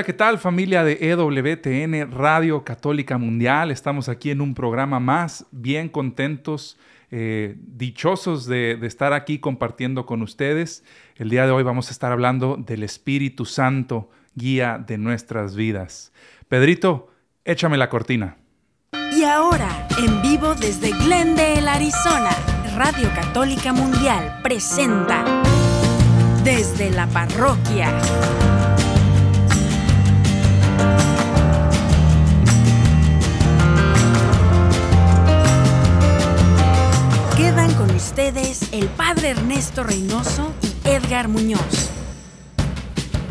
Hola, ¿qué tal familia de EWTN Radio Católica Mundial? Estamos aquí en un programa más, bien contentos, eh, dichosos de, de estar aquí compartiendo con ustedes. El día de hoy vamos a estar hablando del Espíritu Santo, guía de nuestras vidas. Pedrito, échame la cortina. Y ahora, en vivo desde Glendale, Arizona, Radio Católica Mundial presenta Desde la Parroquia. Ustedes el Padre Ernesto Reynoso y Edgar Muñoz.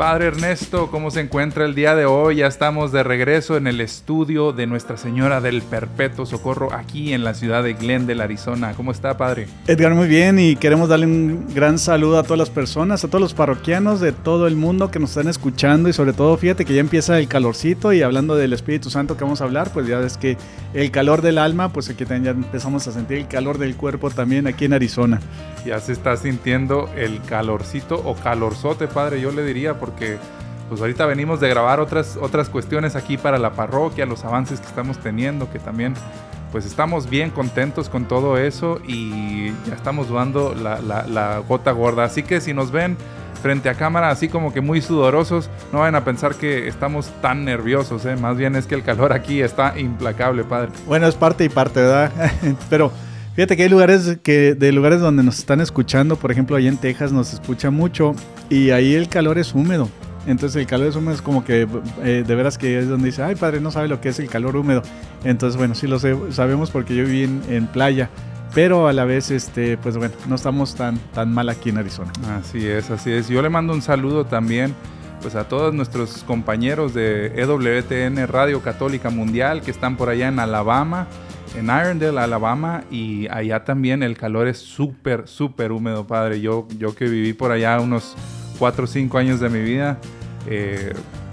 Padre Ernesto, ¿cómo se encuentra el día de hoy? Ya estamos de regreso en el estudio de Nuestra Señora del Perpetuo Socorro aquí en la ciudad de Glendale, Arizona. ¿Cómo está, Padre? Edgar, muy bien y queremos darle un gran saludo a todas las personas, a todos los parroquianos de todo el mundo que nos están escuchando y sobre todo fíjate que ya empieza el calorcito y hablando del Espíritu Santo que vamos a hablar, pues ya ves que el calor del alma, pues aquí también ya empezamos a sentir el calor del cuerpo también aquí en Arizona. Ya se está sintiendo el calorcito o calorzote, Padre, yo le diría, porque pues ahorita venimos de grabar otras, otras cuestiones aquí para la parroquia, los avances que estamos teniendo, que también pues estamos bien contentos con todo eso y ya estamos dando la, la, la gota gorda. Así que si nos ven frente a cámara así como que muy sudorosos, no vayan a pensar que estamos tan nerviosos, ¿eh? más bien es que el calor aquí está implacable, Padre. Bueno, es parte y parte, ¿verdad? Pero fíjate que hay lugares que de lugares donde nos están escuchando, por ejemplo, ahí en Texas nos escucha mucho y ahí el calor es húmedo. Entonces el calor es húmedo es como que eh, de veras que es donde dice, ay padre, no sabe lo que es el calor húmedo. Entonces bueno, sí lo sé, sabemos porque yo viví en, en playa pero a la vez, este, pues bueno, no estamos tan, tan mal aquí en Arizona. Así es, así es. Yo le mando un saludo también pues a todos nuestros compañeros de EWTN Radio Católica Mundial que están por allá en Alabama, en Irondale, Alabama, y allá también el calor es súper, súper húmedo, padre. Yo, yo que viví por allá unos 4 o 5 años de mi vida, eh,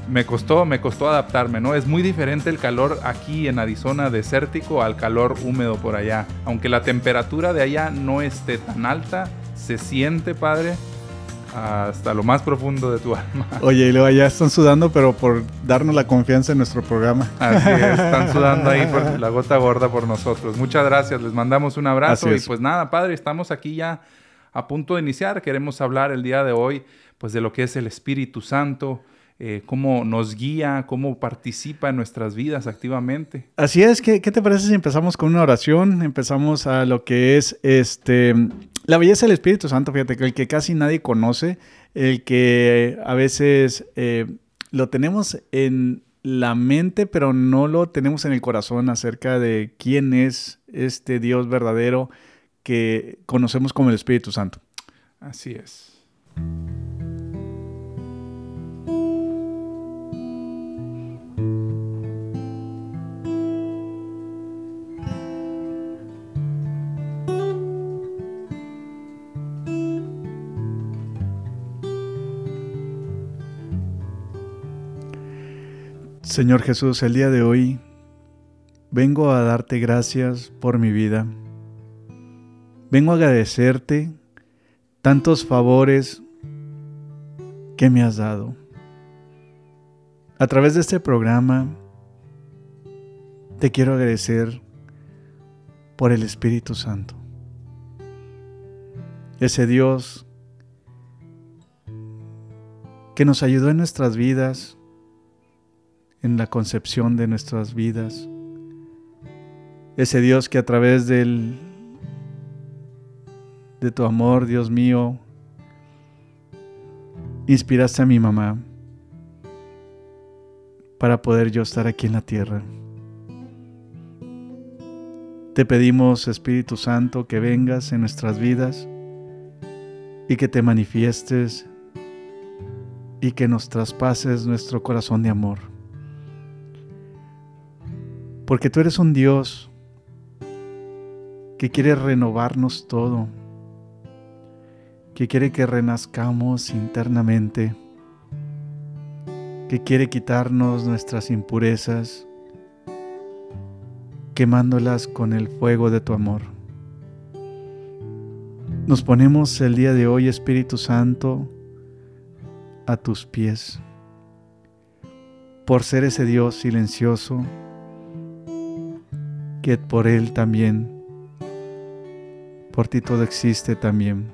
me costó, me costó adaptarme, ¿no? Es muy diferente el calor aquí en Arizona desértico al calor húmedo por allá. Aunque la temperatura de allá no esté tan alta, se siente, padre, hasta lo más profundo de tu alma. Oye, y luego allá están sudando, pero por darnos la confianza en nuestro programa. Así es, están sudando ahí por la gota gorda por nosotros. Muchas gracias, les mandamos un abrazo y pues nada, padre, estamos aquí ya a punto de iniciar. Queremos hablar el día de hoy pues de lo que es el Espíritu Santo, eh, cómo nos guía, cómo participa en nuestras vidas activamente. Así es, ¿qué, ¿qué, te parece si empezamos con una oración? Empezamos a lo que es este la belleza del Espíritu Santo, fíjate, que el que casi nadie conoce, el que a veces eh, lo tenemos en la mente, pero no lo tenemos en el corazón acerca de quién es este Dios verdadero que conocemos como el Espíritu Santo. Así es. Señor Jesús, el día de hoy vengo a darte gracias por mi vida. Vengo a agradecerte tantos favores que me has dado. A través de este programa te quiero agradecer por el Espíritu Santo. Ese Dios que nos ayudó en nuestras vidas, en la concepción de nuestras vidas. Ese Dios que a través del, de tu amor, Dios mío, inspiraste a mi mamá para poder yo estar aquí en la tierra. Te pedimos, Espíritu Santo, que vengas en nuestras vidas y que te manifiestes y que nos traspases nuestro corazón de amor. Porque tú eres un Dios que quiere renovarnos todo, que quiere que renazcamos internamente, que quiere quitarnos nuestras impurezas, quemándolas con el fuego de tu amor. Nos ponemos el día de hoy, Espíritu Santo, a tus pies, por ser ese Dios silencioso, que por Él también, por ti todo existe también.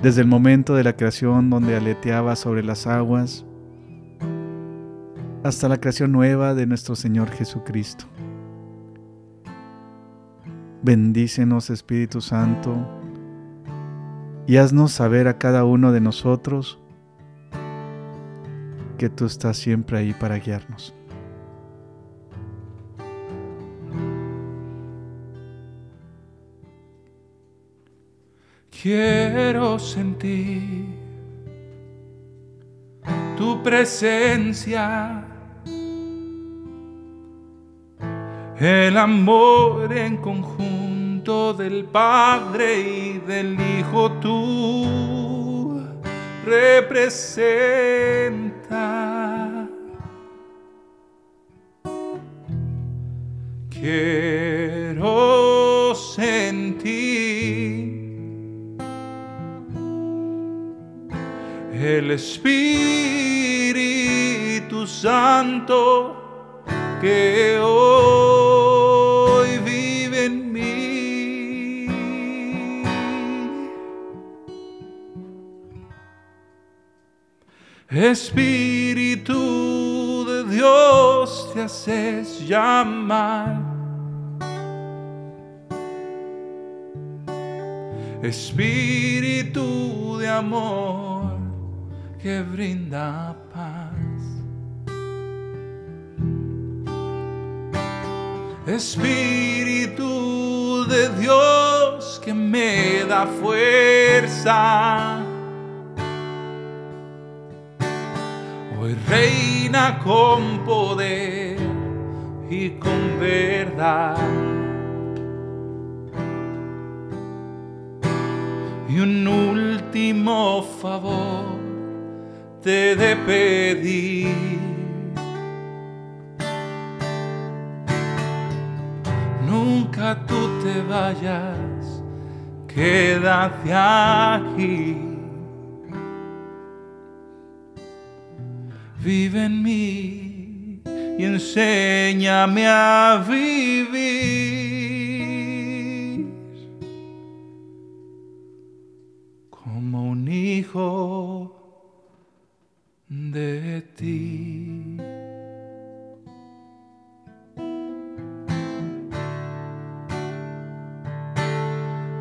Desde el momento de la creación donde aleteaba sobre las aguas, hasta la creación nueva de nuestro Señor Jesucristo. Bendícenos Espíritu Santo y haznos saber a cada uno de nosotros que tú estás siempre ahí para guiarnos. Quiero sentir tu presencia, el amor en conjunto del Padre y del Hijo tú representa. Quiero sentir el Espíritu Santo que hoy vive en mí. Espíritu de Dios te haces llamar. Espíritu de amor que brinda paz. Espíritu de Dios que me da fuerza. Hoy reina con poder y con verdad. Y un último favor te de pedir. Nunca tú te vayas, quédate aquí. Vive en mí y enséñame a vivir de ti.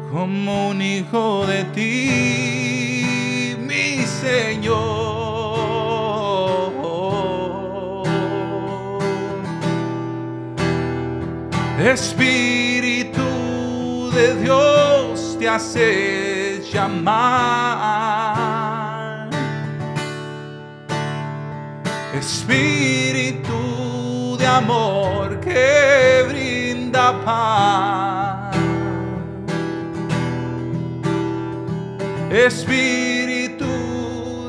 Como un hijo de ti, mi Señor. Espíritu de Dios te hace llamar. Espíritu de amor que brinda paz. Espíritu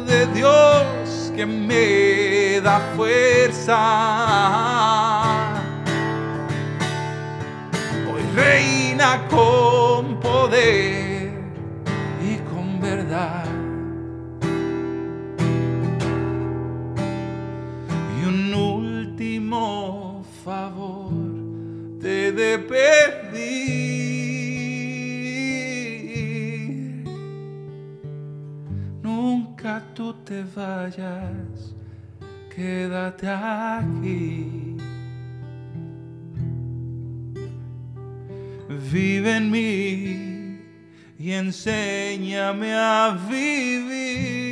de Dios que me da fuerza. Hoy reina con poder Nunca tú te vayas, quédate aquí. Vive en mí y enséñame a vivir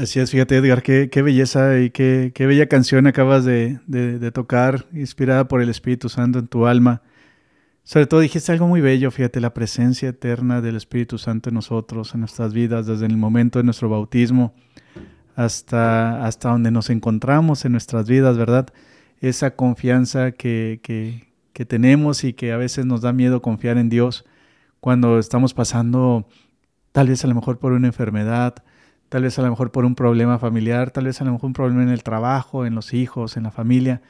Así es, fíjate Edgar, qué, belleza y qué, bella canción acabas de, tocar, inspirada por el Espíritu Santo en tu alma. Sobre todo dijiste algo muy bello, fíjate, la presencia eterna del Espíritu Santo en nosotros, en nuestras vidas, desde el momento de nuestro bautismo hasta, hasta donde nos encontramos en nuestras vidas, ¿verdad? Esa confianza que, que, que tenemos y que a veces nos da miedo confiar en Dios cuando estamos pasando tal vez a lo mejor por una enfermedad, tal vez a lo mejor por un problema familiar, tal vez a lo mejor un problema en el trabajo, en los hijos, en la familia.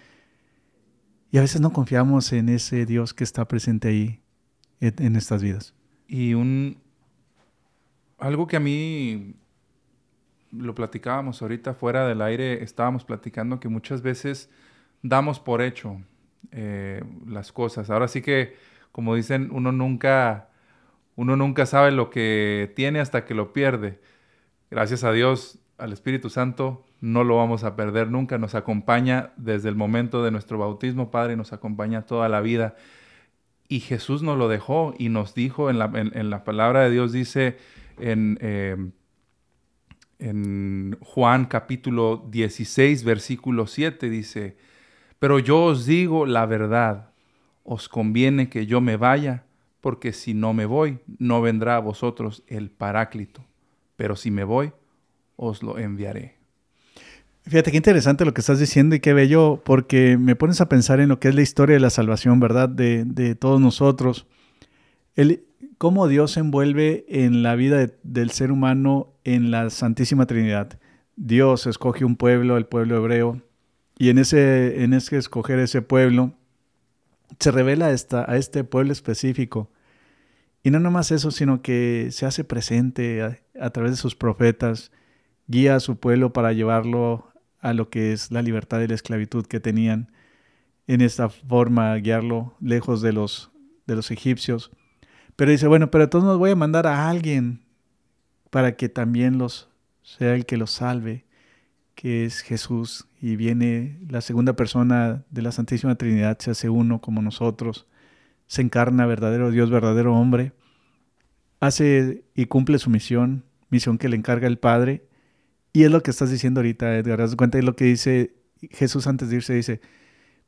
Y a veces no confiamos en ese Dios que está presente ahí en, estas vidas. Y un algo que a mí lo platicábamos ahorita fuera del aire, estábamos platicando que muchas veces damos por hecho eh, las cosas. Ahora sí que, como dicen, uno nunca, uno nunca sabe lo que tiene hasta que lo pierde. Gracias a Dios, al Espíritu Santo, no lo vamos a perder nunca, nos acompaña desde el momento de nuestro bautismo, Padre, nos acompaña toda la vida. Y Jesús nos lo dejó y nos dijo en la, en, la palabra de Dios, dice en, eh, en Juan capítulo 16, versículo 7, dice, pero yo os digo la verdad, os conviene que yo me vaya, porque si no me voy, no vendrá a vosotros el paráclito, pero si me voy, os lo enviaré. Fíjate qué interesante lo que estás diciendo y qué bello, porque me pones a pensar en lo que es la historia de la salvación, ¿verdad? De, todos nosotros. El, cómo Dios se envuelve en la vida del ser humano en la Santísima Trinidad. Dios escoge un pueblo, el pueblo hebreo, y en ese, en ese escoger ese pueblo, se revela esta, a este pueblo específico. Y no nomás eso, sino que se hace presente a, través de sus profetas, guía a su pueblo para llevarlo a lo que es la libertad y la esclavitud que tenían. En esta forma, guiarlo lejos de los, de los egipcios. Pero dice, bueno, pero entonces nos voy a mandar a alguien para que también los sea el que los salve, que es Jesús. Y viene la segunda persona de la Santísima Trinidad, se hace uno como nosotros, se encarna verdadero Dios, verdadero hombre, hace y cumple su misión, misión que le encarga el Padre, y es lo que estás diciendo ahorita, Edgar. Haz cuenta de lo que dice Jesús antes de irse. Dice,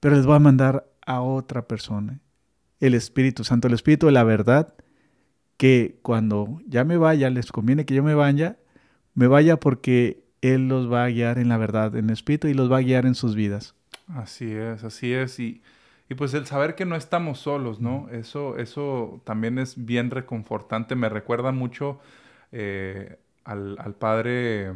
pero les voy a mandar a otra persona. El Espíritu Santo, el Espíritu de la verdad, que cuando ya me vaya, les conviene que yo me vaya, me vaya porque Él los va a guiar en la verdad, en el Espíritu, y los va a guiar en sus vidas. Así es, así es. Y, y pues el saber que no estamos solos, ¿no? Eso, eso también es bien reconfortante. Me recuerda mucho eh, al, al padre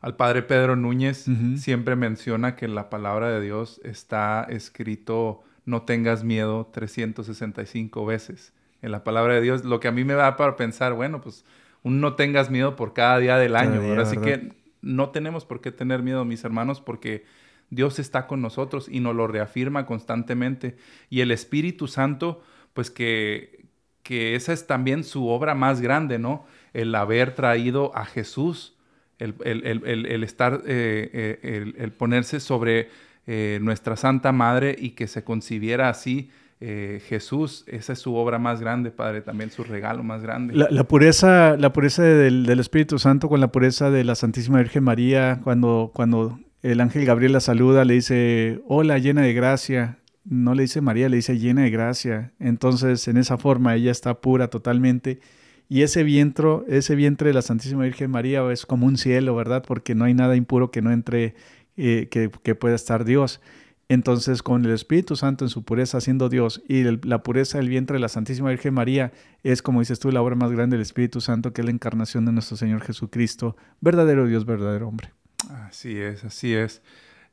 al padre Pedro Núñez siempre menciona que en la palabra de Dios está escrito no tengas miedo 365 veces. En la palabra de Dios, lo que a mí me da para pensar, bueno, pues un no tengas miedo por cada día del año. Así que no tenemos por qué tener miedo, mis hermanos, porque Dios está con nosotros y nos lo reafirma constantemente. Y el Espíritu Santo, pues que, que esa es también su obra más grande, ¿no? El haber traído a Jesús el, estar, eh, eh, el, ponerse sobre eh, nuestra Santa Madre y que se concibiera así. Jesús, esa es su obra más grande, Padre, también su regalo más grande. La, pureza, la pureza del, Espíritu Santo con la pureza de la Santísima Virgen María, cuando, cuando el ángel Gabriel la saluda, le dice, hola, llena de gracia. No le dice María, le dice llena de gracia. Entonces, en esa forma, ella está pura totalmente. Y ese vientre, ese vientre de la Santísima Virgen María es como un cielo, ¿verdad? Porque no hay nada impuro que no entre, eh, que, pueda estar Dios. Entonces, con el Espíritu Santo en su pureza siendo Dios y la pureza del vientre de la Santísima Virgen María es, como dices tú, la obra más grande del Espíritu Santo, que es la encarnación de nuestro Señor Jesucristo, verdadero Dios, verdadero hombre. Así es, así es.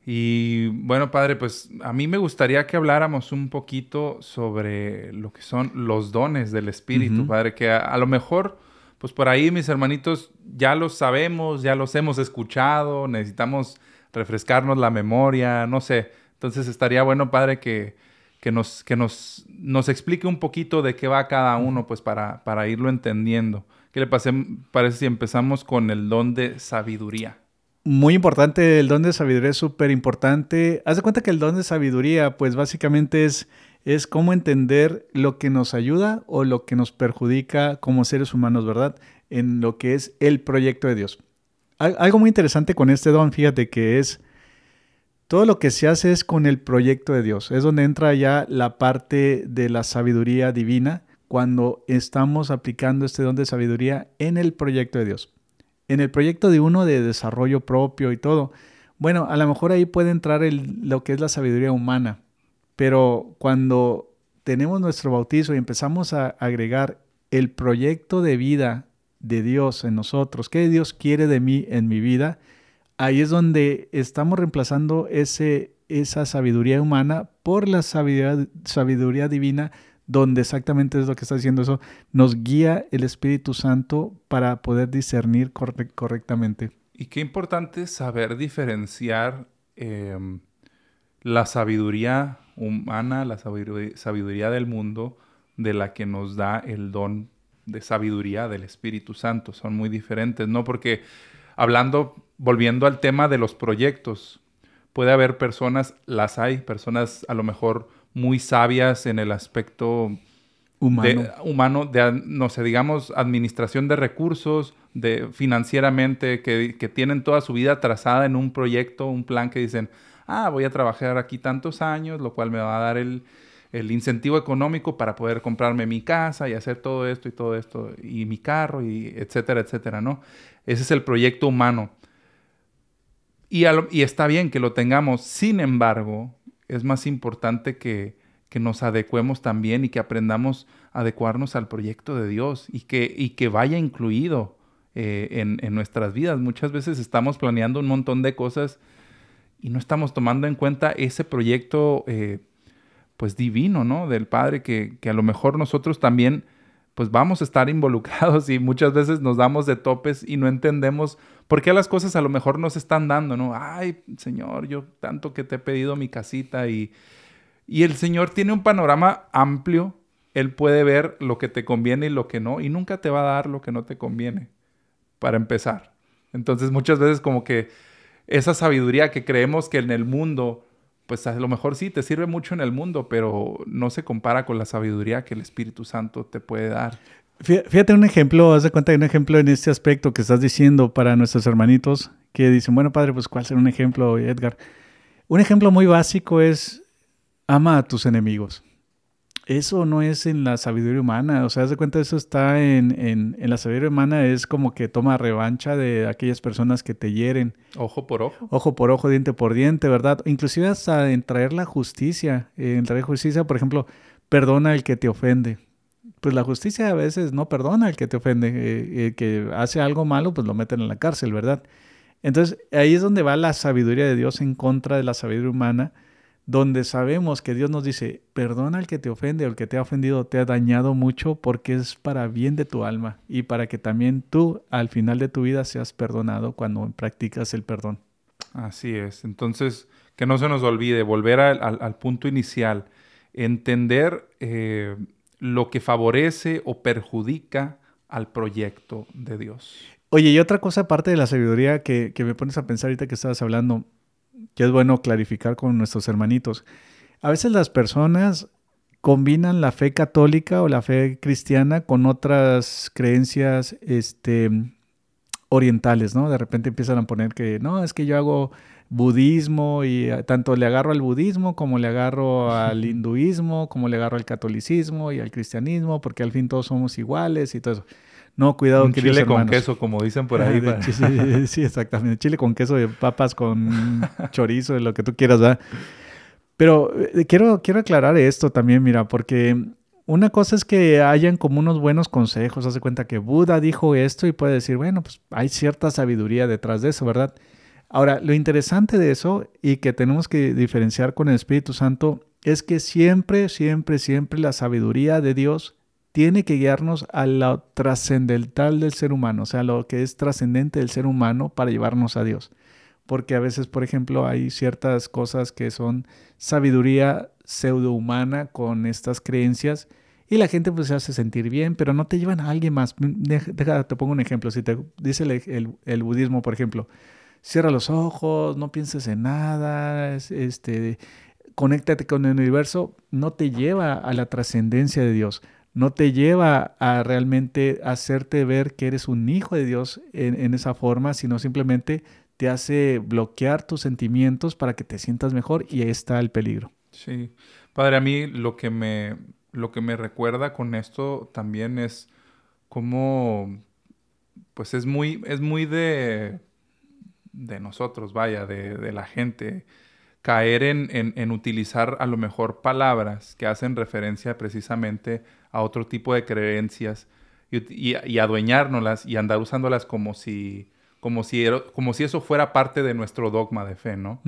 Y bueno, padre, pues a mí me gustaría que habláramos un poquito sobre lo que son los dones del Espíritu, padre, que a, lo mejor, pues por ahí mis hermanitos ya los sabemos, ya los hemos escuchado, necesitamos refrescarnos la memoria, no sé. Entonces estaría bueno, padre, que, que, nos, que nos, nos explique un poquito de qué va cada uno, pues para, para irlo entendiendo. ¿Qué le parece si empezamos con el don de sabiduría? Muy importante, el don de sabiduría es súper importante. Haz de cuenta que el don de sabiduría, pues básicamente es, es cómo entender lo que nos ayuda o lo que nos perjudica como seres humanos, ¿verdad? En lo que es el proyecto de Dios. Algo muy interesante con este don, fíjate que es todo lo que se hace es con el proyecto de Dios. Es donde entra ya la parte de la sabiduría divina cuando estamos aplicando este don de sabiduría en el proyecto de Dios en el proyecto de uno de desarrollo propio y todo. Bueno, a lo mejor ahí puede entrar lo que es la sabiduría humana, Pero cuando tenemos nuestro bautizo y empezamos a agregar el proyecto de vida de Dios en nosotros, qué Dios quiere de mí en mi vida, ahí es donde estamos reemplazando esa sabiduría humana por la sabiduría divina, donde exactamente es lo que está diciendo eso, nos guía el Espíritu Santo para poder discernir correctamente. Y qué importante saber diferenciar em, la sabiduría humana, la sabiduría del mundo, de la que nos da el don de sabiduría del Espíritu Santo. Son muy diferentes, ¿no? Porque hablando, volviendo al tema de los proyectos, puede haber personas, las hay, personas a lo mejor muy sabias en el aspecto humano, de, humano, de, no sé, digamos, administración de recursos, de financieramente, que, que tienen toda su vida trazada en un proyecto, un plan que dicen, ah, voy a trabajar aquí tantos años, lo cual me va a dar el, incentivo económico para poder comprarme mi casa y hacer todo esto y todo esto, y mi carro, y etcétera, etcétera, ¿no? Ese es el proyecto humano. Y, y está bien que lo tengamos, sin embargo, es más importante que, que nos adecuemos también y que aprendamos a adecuarnos al proyecto de Dios y que, y que vaya incluido eh, en, en, nuestras vidas. Muchas veces estamos planeando un montón de cosas y no estamos tomando en cuenta ese proyecto eh, pues divino, ¿no? Del Padre que, que, a lo mejor nosotros también pues vamos a estar involucrados y muchas veces nos damos de topes y no entendemos por qué las cosas a lo mejor nos están dando, ¿no? Ay, Señor, yo tanto que te he pedido mi casita y, y el Señor tiene un panorama amplio, Él puede ver lo que te conviene y lo que no y nunca te va a dar lo que no te conviene, para empezar. Entonces muchas veces como que esa sabiduría que creemos que en el mundo, pues a lo mejor sí te sirve mucho en el mundo, pero no se compara con la sabiduría que el Espíritu Santo te puede dar. Fíjate un ejemplo, haz de cuenta de un ejemplo en este aspecto que estás diciendo para nuestros hermanitos que dicen, bueno, padre, pues ¿cuál será un ejemplo, Edgar? Un ejemplo muy básico es ama a tus enemigos eso no es en la sabiduría humana. O sea, haz de cuenta, eso está en, en, en, la sabiduría humana, es como que toma revancha de aquellas personas que te hieren. Ojo por ojo. Ojo por ojo, diente por diente, ¿verdad? Inclusive hasta en traer la justicia. En traer justicia, por ejemplo, perdona al que te ofende. Pues la justicia a veces no perdona al que te ofende. Eh, el que hace algo malo, pues lo meten en la cárcel, ¿verdad? Entonces, ahí es donde va la sabiduría de Dios en contra de la sabiduría humana donde sabemos que Dios nos dice, perdona al que te ofende o el que te ha ofendido, te ha dañado mucho porque es para bien de tu alma y para que también tú al final de tu vida seas perdonado cuando practicas el perdón. Así es. Entonces, que no se nos olvide volver al, punto inicial, entender eh, lo que favorece o perjudica al proyecto de Dios. Oye, y otra cosa aparte de la sabiduría que, que me pones a pensar ahorita que estabas hablando, que es bueno clarificar con nuestros hermanitos. A veces las personas combinan la fe católica o la fe cristiana con otras creencias este, orientales, ¿no? De repente empiezan a poner que, no, es que yo hago budismo y eh, tanto le agarro al budismo como le agarro al hinduismo, como le agarro al catolicismo y al cristianismo, porque al fin todos somos iguales y todo eso. No, cuidado, Un chile con queso, como dicen por ahí. sí, exactamente. Chile con queso, de papas con chorizo, de lo que tú quieras, ¿verdad? Pero eh, quiero, quiero aclarar esto también, mira, porque una cosa es que hayan como unos buenos consejos. Hace cuenta que Buda dijo esto y puede decir, bueno, pues hay cierta sabiduría detrás de eso, ¿verdad? Ahora, lo interesante de eso y que tenemos que diferenciar con el Espíritu Santo es que siempre, siempre, siempre la sabiduría de Dios tiene que guiarnos a lo trascendental del ser humano, o sea, lo que es trascendente del ser humano para llevarnos a Dios. Porque a veces, por ejemplo, hay ciertas cosas que son sabiduría pseudohumana con estas creencias y la gente pues se hace sentir bien, pero no te llevan a alguien más. Deja, te pongo un ejemplo. Si te dice el, el, budismo, por ejemplo, cierra los ojos, no pienses en nada, este, conéctate con el universo, no te lleva a la trascendencia de Dios no te lleva a realmente hacerte ver que eres un hijo de Dios en, esa forma, sino simplemente te hace bloquear tus sentimientos para que te sientas mejor y ahí está el peligro. Sí, padre, a mí lo que me, lo que me recuerda con esto también es cómo, pues es muy, es muy de, de nosotros, vaya, de, de la gente caer en, utilizar a lo mejor palabras que hacen referencia precisamente a otro tipo de creencias y, y, adueñárnoslas y andar usándolas como si, como, si como si eso fuera parte de nuestro dogma de fe, ¿no?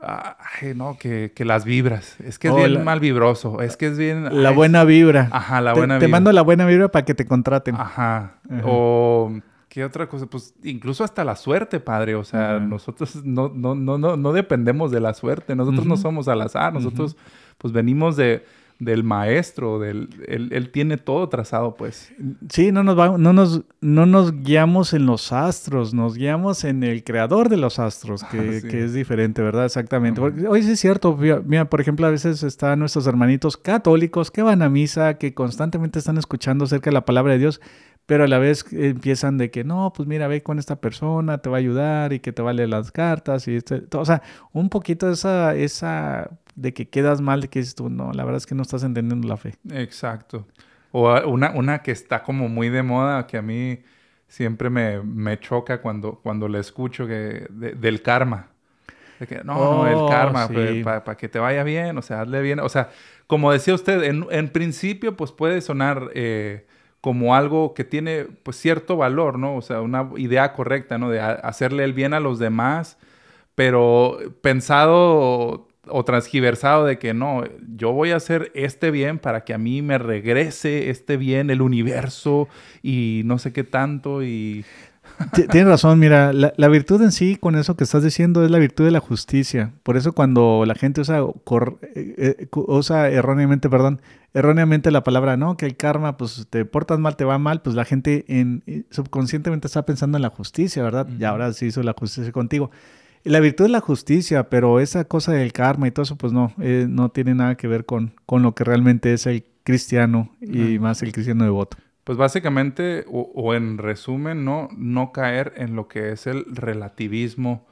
Ay, no, que, las vibras. Es que es bien mal vibroso. Es que es bien. La buena vibra. Ajá, la buena vibra. Te mando la buena vibra para que te contraten. Ajá. O. ¿Qué otra cosa? Pues incluso hasta la suerte, padre. O sea, nosotros no, no, no, no, no dependemos de la suerte. Nosotros no somos al azar. Nosotros, pues venimos de del maestro, del, él, tiene todo trazado, pues. Sí, no nos, no, nos, no nos guiamos en los astros, nos guiamos en el creador de los astros, que, es diferente, ¿verdad? Exactamente. hoy sí es cierto, mira, por ejemplo, a veces están nuestros hermanitos católicos que van a misa, que constantemente están escuchando acerca de la palabra de Dios, pero a la vez empiezan de que no, pues mira, ve con esta persona, te va a ayudar y que te vale las cartas y este, o sea, un poquito esa, esa de que quedas mal, de que dices tú, no, la verdad es que no estás entendiendo la fe. Exacto. O una, una que está como muy de moda, que a mí siempre me, me choca cuando, cuando le escucho que, del karma. De que, no, el oh, karma, pues, para que te vaya bien, o sea, hazle bien. O sea, como decía usted, en, en principio, pues puede sonar eh, como algo que tiene, pues, cierto valor, ¿no? O sea, una idea correcta, ¿no? De hacerle el bien a los demás, pero pensado o transgiversado de que no, yo voy a hacer este bien para que a mí me regrese este bien, el universo y no sé qué tanto y... Tienes razón, mira, la, virtud en sí, con eso que estás diciendo, es la virtud de la justicia. Por eso cuando la gente usa, eh, eh, usa erróneamente, perdón, erróneamente la palabra, ¿no? Que el karma, pues te portas mal, te va mal, pues la gente en, subconscientemente está pensando en la justicia, ¿verdad? Y ahora sí hizo la justicia contigo. La virtud es la justicia, pero esa cosa del karma y todo eso, pues no, eh, no tiene nada que ver con, con lo que realmente es el cristiano y más el cristiano devoto. Pues básicamente, o, en resumen, ¿no? No caer en lo que es el relativismo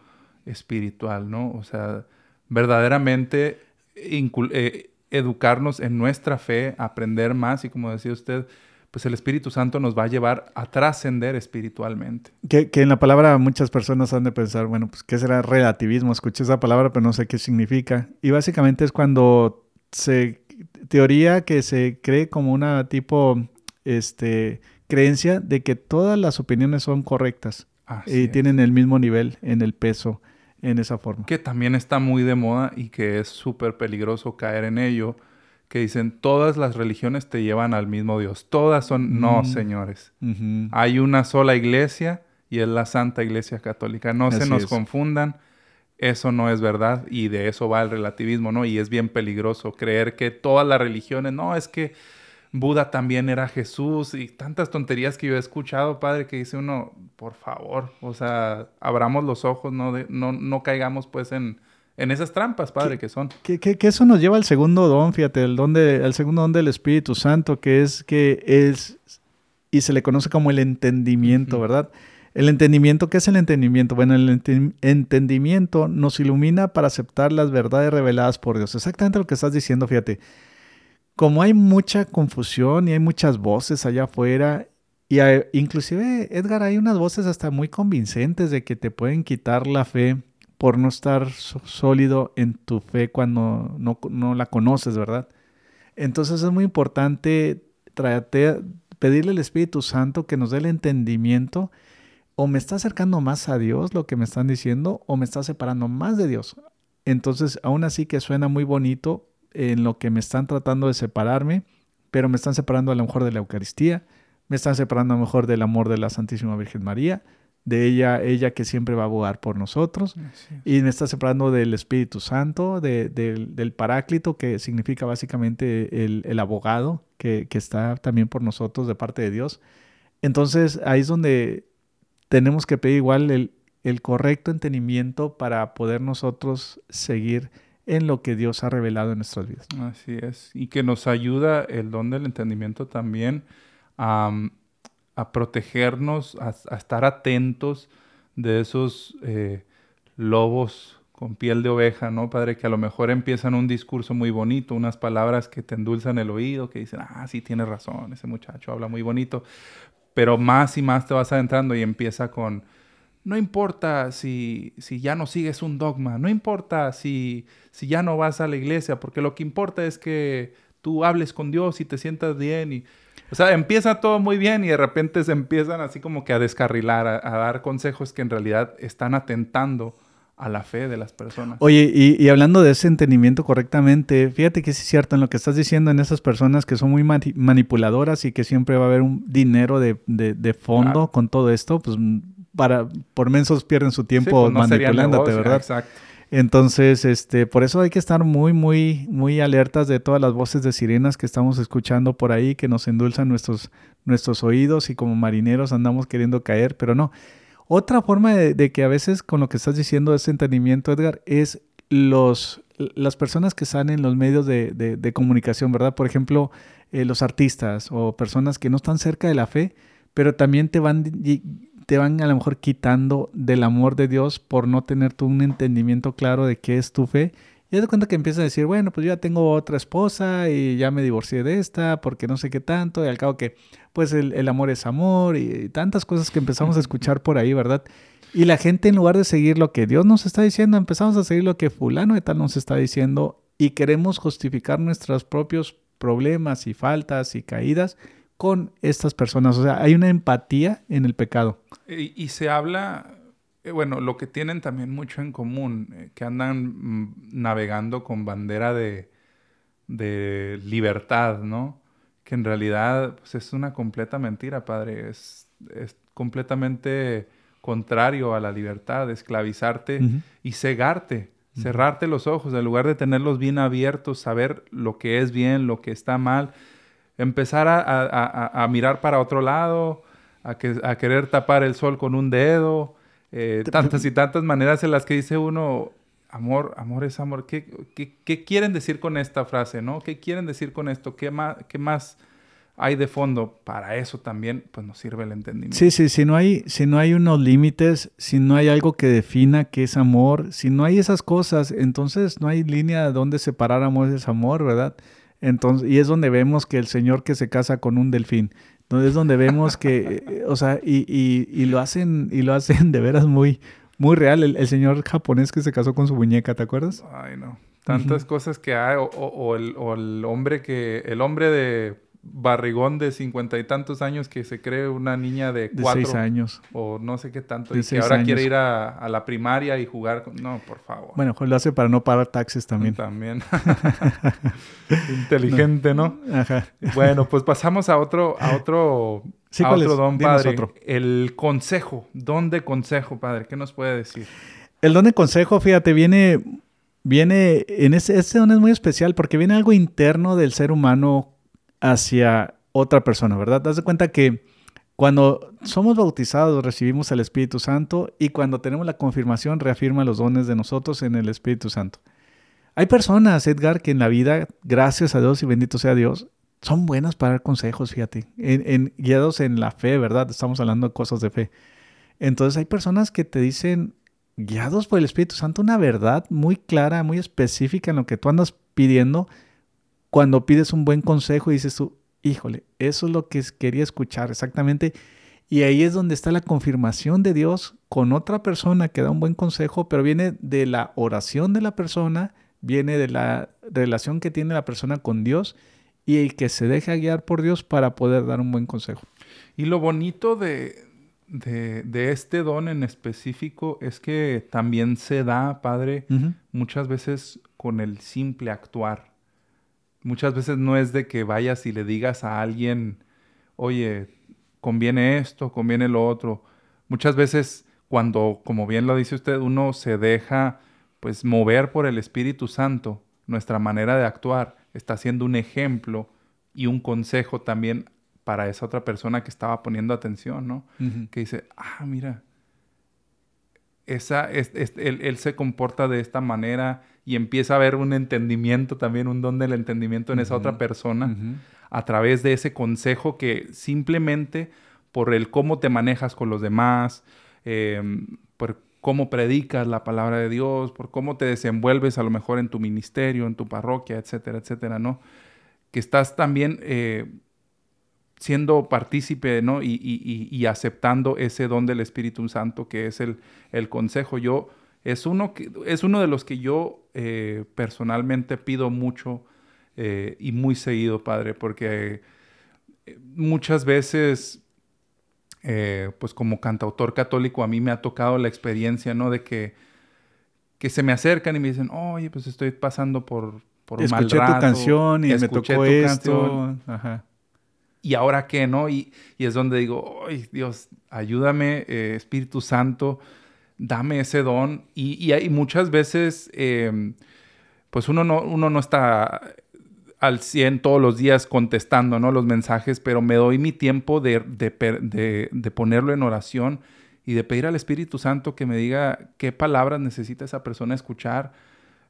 espiritual, ¿no? O sea, verdaderamente eh, educarnos en nuestra fe, aprender más y como decía usted, pues el Espíritu Santo nos va a llevar a trascender espiritualmente. Que, en la palabra muchas personas han de pensar, bueno, pues ¿qué será relativismo? Escuché esa palabra, pero no sé qué significa. Y básicamente es cuando se, teoría que se cree como una tipo, este, creencia de que todas las opiniones son correctas y tienen el mismo nivel en el peso en esa forma. Que también está muy de moda y que es súper peligroso caer en ello que dicen todas las religiones te llevan al mismo Dios. Todas son, no, mm. señores. Hay una sola iglesia y es la Santa Iglesia Católica. No se nos confundan. Eso no es verdad y de eso va el relativismo, ¿no? Y es bien peligroso creer que todas las religiones, no, es que Buda también era Jesús y tantas tonterías que yo he escuchado, padre, que dice uno, por favor, o sea, abramos los ojos, no, no, no caigamos pues en, en esas trampas, Padre, que son. Que, eso nos lleva al segundo don, fíjate, el don de, al segundo don del Espíritu Santo, que es que es, y se le conoce como el entendimiento, ¿verdad? El entendimiento, ¿qué es el entendimiento? Bueno, el entendimiento nos ilumina para aceptar las verdades reveladas por Dios. Exactamente lo que estás diciendo, fíjate. Como hay mucha confusión y hay muchas voces allá afuera, y inclusive, Edgar, hay unas voces hasta muy convincentes de que te pueden quitar la fe por no estar sólido en tu fe cuando no, la conoces, ¿verdad? Entonces es muy importante pedirle al Espíritu Santo que nos dé el entendimiento o me está acercando más a Dios lo que me están diciendo o me está separando más de Dios. Entonces, aún así que suena muy bonito en lo que me están tratando de separarme, pero me están separando a lo mejor de la Eucaristía, me están separando a lo mejor del amor de la Santísima Virgen María, de ella, ella que siempre va a abogar por nosotros. Y me está separando del Espíritu Santo, del, Paráclito, que significa básicamente el, abogado que, está también por nosotros de parte de Dios. Entonces ahí es donde tenemos que pedir igual el, el correcto entendimiento para poder nosotros seguir en lo que Dios ha revelado en nuestras vidas. Así es. Y que nos ayuda el don del entendimiento también a a protegernos, a, estar atentos de esos eh, lobos con piel de oveja, ¿no, Padre? Que a lo mejor empiezan un discurso muy bonito, unas palabras que te endulzan el oído, que dicen, ah, sí, tienes razón, ese muchacho habla muy bonito, pero más y más te vas adentrando y empieza con, no importa si, ya no sigues un dogma, no importa si, si ya no vas a la iglesia, porque lo que importa es que tú hables con Dios y te sientas bien. Y, o sea, empieza todo muy bien y de repente se empiezan así como que a descarrilar, a, a dar consejos que en realidad están atentando a la fe de las personas. Oye, y, hablando de ese entendimiento correctamente, fíjate que es cierto en lo que estás diciendo en esas personas que son muy manipuladoras y que siempre va a haber un dinero de, de, fondo con todo esto, pues para por mensos pierden su tiempo pues, manipulándote, ¿verdad? Exacto. Entonces, este, por eso hay que estar muy, muy, muy alertas de todas las voces de sirenas que estamos escuchando por ahí, que nos endulzan nuestros, nuestros oídos y como marineros andamos queriendo caer, pero no. Otra forma de, que a veces con lo que estás diciendo de ese entendimiento, Edgar, es los, las personas que salen en los medios de, comunicación, ¿verdad? Por ejemplo, eh, los artistas o personas que no están cerca de la fe, pero también te van te van a lo mejor quitando del amor de Dios por no tener tú un entendimiento claro de qué es tu fe. Y de cuenta que empiezas a decir, bueno, pues yo ya tengo otra esposa y ya me divorcié de esta porque no sé qué tanto. Y al cabo que, pues el, amor es amor y, tantas cosas que empezamos a escuchar por ahí, ¿verdad? Y la gente en lugar de seguir lo que Dios nos está diciendo, empezamos a seguir lo que fulano de tal nos está diciendo y queremos justificar nuestros propios problemas y faltas y caídas con estas personas. O sea, hay una empatía en el pecado. Y, se habla, eh, bueno, lo que tienen también mucho en común, eh, que andan mm, navegando con bandera de, libertad, ¿no? Que en realidad pues, es una completa mentira, padre. Es, completamente contrario a la libertad, esclavizarte y cegarte, cerrarte los ojos, en lugar de tenerlos bien abiertos, saber lo que es bien, lo que está mal empezar a, mirar para otro lado, a, que, a querer tapar el sol con un dedo, eh, tantas y tantas maneras en las que dice uno, amor, amor es amor. ¿Qué, qué, quieren decir con esta frase, no? ¿Qué quieren decir con esto? ¿Qué más, qué más hay de fondo? Para eso también, pues nos sirve el entendimiento. Sí, sí, si no hay, si no hay unos límites, si no hay algo que defina qué es amor, si no hay esas cosas, entonces no hay línea donde separar amor es amor, ¿verdad? Entonces, y es donde vemos que el señor que se casa con un delfín, es donde vemos que, eh, o sea, y, y, lo hacen, y lo hacen de veras muy, muy real. El, señor japonés que se casó con su muñeca, ¿te acuerdas? Ay, no. Tantas cosas que hay, o, el, o el hombre que, el hombre de barrigón de cincuenta y tantos años que se cree una niña de cuatro. De seis años. O no sé qué tanto. y que ahora quiere ir a, la primaria y jugar. No, por favor. Bueno, lo hace para no pagar taxes también. También. Inteligente, ¿no? Ajá. Bueno, pues pasamos a otro, a otro, a otro don, padre. El consejo. Don de consejo, padre. ¿Qué nos puede decir? El don de consejo, fíjate, viene viene en ese, ese don es muy especial porque viene algo interno del ser humano hacia otra persona, ¿verdad? Haz de cuenta que cuando somos bautizados recibimos el Espíritu Santo y cuando tenemos la confirmación reafirma los dones de nosotros en el Espíritu Santo. Hay personas, Edgar, que en la vida, gracias a Dios y bendito sea Dios, son buenas para dar consejos, fíjate, en, guiados en la fe, ¿verdad? Estamos hablando de cosas de fe. Entonces hay personas que te dicen, guiados por el Espíritu Santo, una verdad muy clara, muy específica en lo que tú andas pidiendo cuando pides un buen consejo y dices tú, híjole, eso es lo que quería escuchar exactamente. Y ahí es donde está la confirmación de Dios con otra persona que da un buen consejo, pero viene de la oración de la persona, viene de la relación que tiene la persona con Dios y que se deja guiar por Dios para poder dar un buen consejo. Y lo bonito de, de, este don en específico es que también se da, Padre, muchas veces con el simple actuar. Muchas veces no es de que vayas y le digas a alguien, oye, conviene esto, conviene lo otro. Muchas veces cuando, como bien lo dice usted, uno se deja pues mover por el Espíritu Santo, nuestra manera de actuar está siendo un ejemplo y un consejo también para esa otra persona que estaba poniendo atención, ¿no? Que dice, ah, mira, esa, él, se comporta de esta manera y empieza a haber un entendimiento también, un don del entendimiento en esa otra persona a través de ese consejo que simplemente por el cómo te manejas con los demás, em, por cómo predicas la palabra de Dios, por cómo te desenvuelves a lo mejor en tu ministerio, en tu parroquia, etcétera, etcétera, ¿no? Que estás también eh, siendo partícipe ¿no? y, aceptando ese don del Espíritu Santo que es el, el consejo. Yo, es, uno que, es uno de los que yo eh, personalmente pido mucho eh, y muy seguido, Padre, porque eh, muchas veces, pues como cantautor católico, a mí me ha tocado la experiencia, ¿no? De que, que se me acercan y me dicen, oye, pues estoy pasando por, por un Escuché mal tu canción y me tocó esto. Ajá. ¿Y ahora qué, no? Y, y es donde digo, ay, Dios, ayúdame, Espíritu Santo, dame ese don. Y, y hay muchas veces, em, pues uno no, uno no está al 100 todos los días contestando ¿no? los mensajes, pero me doy mi tiempo de, de, ponerlo en oración y de pedir al Espíritu Santo que me diga qué palabras necesita esa persona escuchar,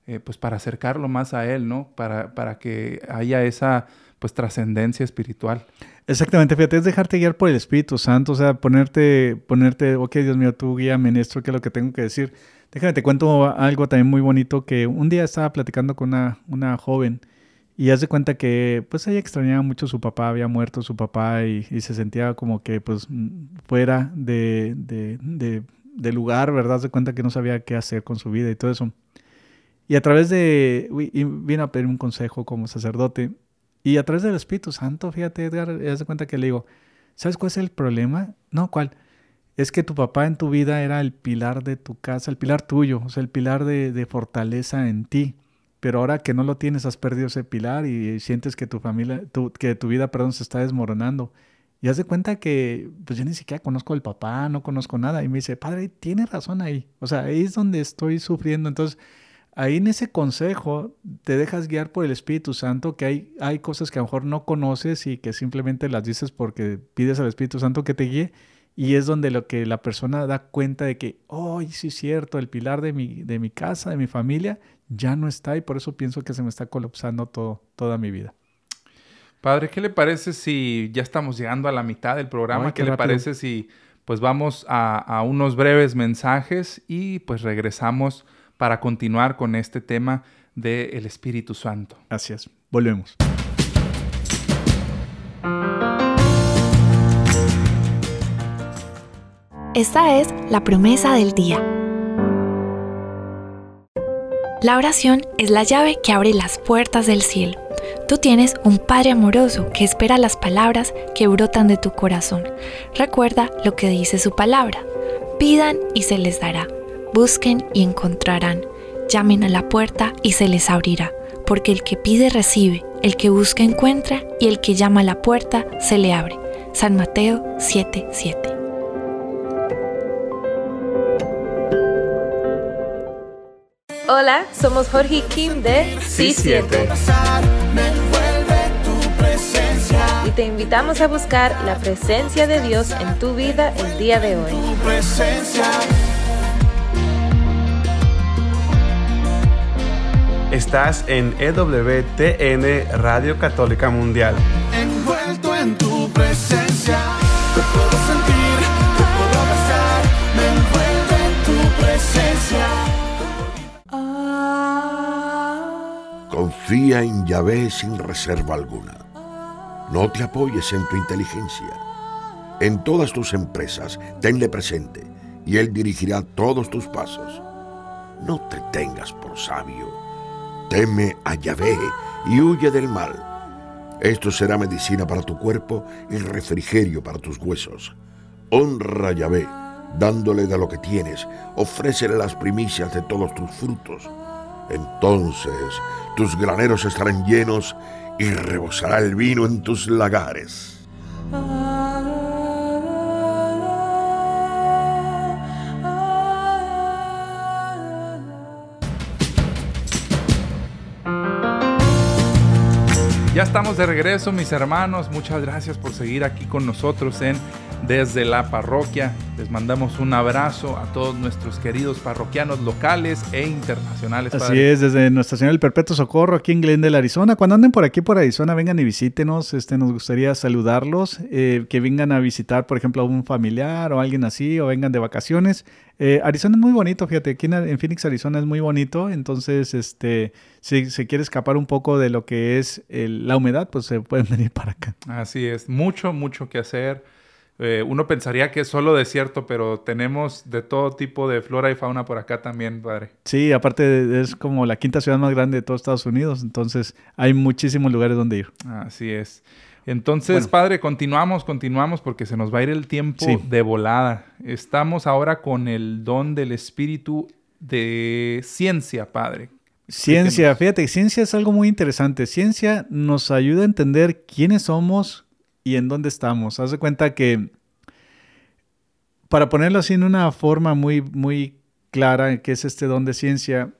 eh, pues para acercarlo más a Él, ¿no? Para, para que haya esa pues trascendencia espiritual. Exactamente, fíjate, es dejarte guiar por el Espíritu Santo, o sea, ponerte, ponerte, ok, Dios mío, tú guíame en esto, ¿qué es lo que tengo que decir? Déjame, te cuento algo también muy bonito, que un día estaba platicando con una, una joven y hace cuenta que pues ella extrañaba mucho a su papá, había muerto su papá y, se sentía como que pues fuera de, de, lugar, ¿verdad? Hace cuenta que no sabía qué hacer con su vida y todo eso. Y a través de, vino a pedir un consejo como sacerdote y a través del Espíritu Santo, fíjate, Edgar, haz cuenta que le digo, ¿sabes cuál es el problema? No, ¿cuál? Es que tu papá en tu vida era el pilar de tu casa, el pilar tuyo, o sea, el pilar de, fortaleza en ti. Pero ahora que no lo tienes, has perdido ese pilar y sientes que tu familia, que tu vida, perdón, se está desmoronando. Y haz de cuenta que, pues yo ni siquiera conozco al papá, no conozco nada. Y me dice, padre, tiene razón ahí. O sea, ahí es donde estoy sufriendo. Entonces, ahí en ese consejo te dejas guiar por el Espíritu Santo, que hay, hay cosas que a lo mejor no conoces y que simplemente las dices porque pides al Espíritu Santo que te guíe. Y es donde lo que la persona da cuenta de que, oh, sí es cierto, el pilar de mi, de mi casa, de mi familia, ya no está y por eso pienso que se me está colapsando todo, toda mi vida. Padre, ¿qué le parece si ya estamos llegando a la mitad del programa? ¿Qué, le parece si pues vamos a, a unos breves mensajes y pues regresamos para continuar con este tema del Espíritu Santo. Gracias. Volvemos. Esta es la promesa del día. La oración es la llave que abre las puertas del cielo. Tú tienes un Padre amoroso que espera las palabras que brotan de tu corazón. Recuerda lo que dice su palabra. Pidan y se les dará busquen y encontrarán, llamen a la puerta y se les abrirá, porque el que pide recibe, el que busca encuentra y el que llama a la puerta se le abre. San Mateo 7:7. Hola, somos Jorge y Kim de C7. Y te invitamos a buscar la presencia de Dios en tu vida el día de hoy. Estás en EWTN Radio Católica Mundial. Envuelto en tu presencia, te puedo sentir, te puedo me envuelvo en tu presencia. Confía en Yahvé sin reserva alguna. No te apoyes en tu inteligencia. En todas tus empresas, tenle presente y Él dirigirá todos tus pasos. No te tengas por sabio Teme a Yahvé y huye del mal. Esto será medicina para tu cuerpo y refrigerio para tus huesos. Honra a Yahvé, dándole de lo que tienes, ofrécele las primicias de todos tus frutos. Entonces tus graneros estarán llenos y rebosará el vino en tus lagares. Ya estamos de regreso, mis hermanos. Muchas gracias por seguir aquí con nosotros en Desde la Parroquia. Les mandamos un abrazo a todos nuestros queridos parroquianos locales e internacionales. Así padre. es, desde Nuestra Señora del Perpetuo Socorro aquí en Glendale, Arizona. Cuando anden por aquí, por Arizona, vengan y visítenos. Este, nos gustaría saludarlos, eh, que vengan a visitar, por ejemplo, a un familiar o alguien así, o vengan de vacaciones. Eh, Arizona es muy bonito, fíjate, aquí en, en Phoenix, Arizona es muy bonito. Entonces, este, si se quiere escapar un poco de lo que es el- la humedad, pues se pueden venir para acá. Así es, mucho, mucho que hacer. Eh, uno pensaría que es solo desierto, pero tenemos de todo tipo de flora y fauna por acá también, padre. Sí, aparte es como la quinta ciudad más grande de todos Estados Unidos, entonces hay muchísimos lugares donde ir. Así es. Entonces, Bueno. padre, continuamos, continuamos porque se nos va a ir el tiempo Sí. de volada. Estamos ahora con el don del espíritu de ciencia, padre. Ciencia, fíjate, ciencia es algo muy interesante. Ciencia nos ayuda a entender quiénes somos y en dónde estamos. Haz de cuenta que, para ponerlo así en una forma muy, muy clara, que es este don de ciencia,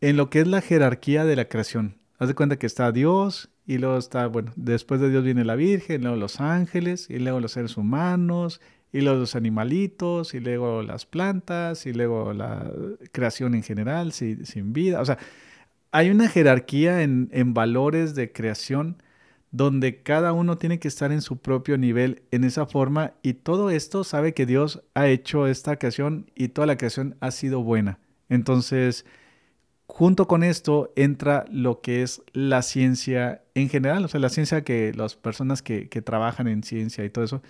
en lo que es la jerarquía de la creación. Haz de cuenta que está Dios y luego está, bueno, después de Dios viene la Virgen, luego los ángeles y luego los seres humanos y luego los animalitos y luego las plantas y luego la creación en general si- sin vida. O sea, hay una jerarquía en, en valores de creación donde cada uno tiene que estar en su propio nivel en esa forma y todo esto sabe que Dios ha hecho esta creación y toda la creación ha sido buena. Entonces, junto con esto entra lo que es la ciencia en general, o sea, la ciencia que las personas que, que trabajan en ciencia y todo eso,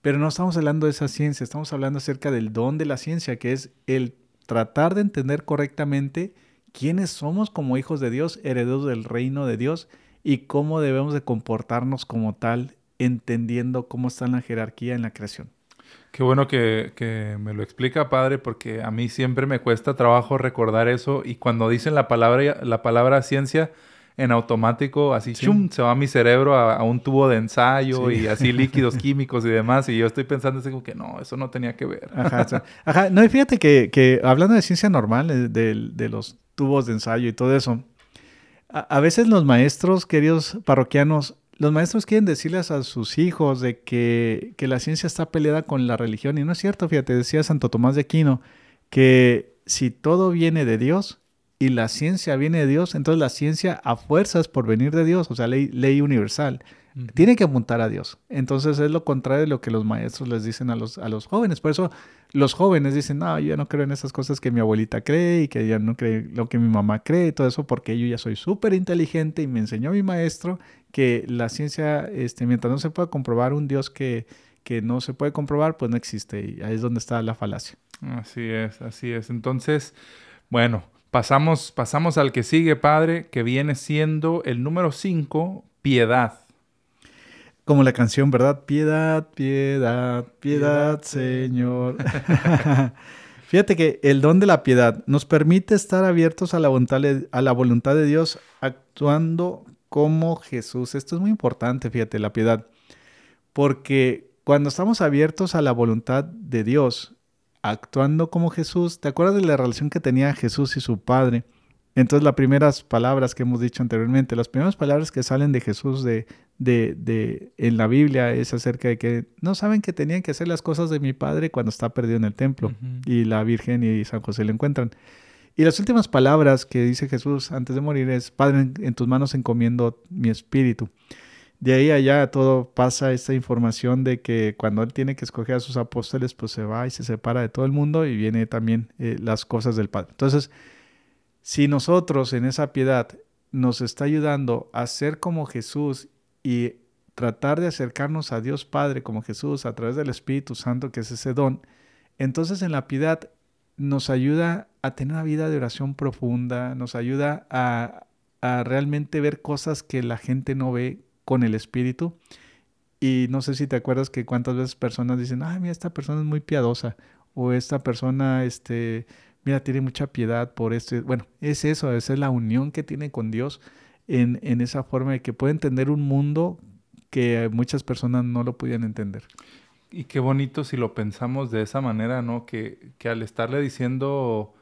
pero no estamos hablando de esa ciencia, estamos hablando acerca del don de la ciencia, que es el tratar de entender correctamente quiénes somos como hijos de Dios, herederos del reino de Dios, y cómo debemos de comportarnos como tal, entendiendo cómo está la jerarquía en la creación. Qué bueno que, que me lo explica, padre, porque a mí siempre me cuesta trabajo recordar eso y cuando dicen la palabra, la palabra ciencia, en automático, así, Sí. chum, se va mi cerebro a, a un tubo de ensayo Sí. y así líquidos químicos y demás, y yo estoy pensando así como que no, eso no tenía que ver. Ajá, ajá. No, y fíjate que, que hablando de ciencia normal, eh, de, de los tubos de ensayo y todo eso, a, a veces los maestros, queridos parroquianos, los maestros quieren decirles a sus hijos de que, que la ciencia está peleada con la religión. Y no es cierto, fíjate, decía Santo Tomás de Aquino, que si todo viene de Dios y la ciencia viene de Dios, entonces la ciencia a fuerzas por venir de Dios, o sea, ley, ley universal, Tiene que apuntar a Dios. Entonces es lo contrario de lo que los maestros les dicen a los, a los jóvenes. Por eso los jóvenes dicen, no, yo ya no creo en esas cosas que mi abuelita cree y que ya no cree lo que mi mamá cree y todo eso porque yo ya soy súper inteligente y me enseñó mi maestro que la ciencia, este, mientras no se pueda comprobar un Dios que, que no se puede comprobar, pues no existe. Y ahí es donde está la falacia. Así es, así es. Entonces, bueno, pasamos, pasamos al que sigue, padre, que viene siendo el número 5, piedad. Como la canción, ¿verdad? Piedad, piedad, piedad, Señor. Fíjate que el don de la piedad nos permite estar abiertos a la voluntad de, a la voluntad de Dios actuando como Jesús. Esto es muy importante, fíjate, la piedad. Porque cuando estamos abiertos a la voluntad de Dios, actuando como Jesús, ¿te acuerdas de la relación que tenía Jesús y su Padre? Entonces las primeras palabras que hemos dicho anteriormente, las primeras palabras que salen de Jesús de, de, de, en la Biblia es acerca de que no saben que tenían que hacer las cosas de mi Padre cuando está perdido en el templo y la Virgen y San José lo encuentran. Y las últimas palabras que dice Jesús antes de morir es, Padre, en, tus manos encomiendo mi espíritu. De ahí allá todo pasa esta información de que cuando él tiene que escoger a sus apóstoles, pues se va y se separa de todo el mundo y viene también eh, las cosas del Padre. Entonces, si nosotros en esa piedad nos está ayudando a ser como Jesús y tratar de acercarnos a Dios Padre como Jesús a través del Espíritu Santo, que es ese don, entonces en la piedad nos ayuda a tener una vida de oración profunda, nos ayuda a, realmente ver cosas que la gente no ve con el Espíritu. Y no sé si te acuerdas que cuántas veces personas dicen, ay, mira, esta persona es muy piadosa, o esta persona, este, mira, tiene mucha piedad por esto. Bueno, es eso, esa es la unión que tiene con Dios en, en esa forma de que puede entender un mundo que muchas personas no lo podían entender. Y qué bonito si lo pensamos de esa manera, ¿no? Que, que al estarle diciendo,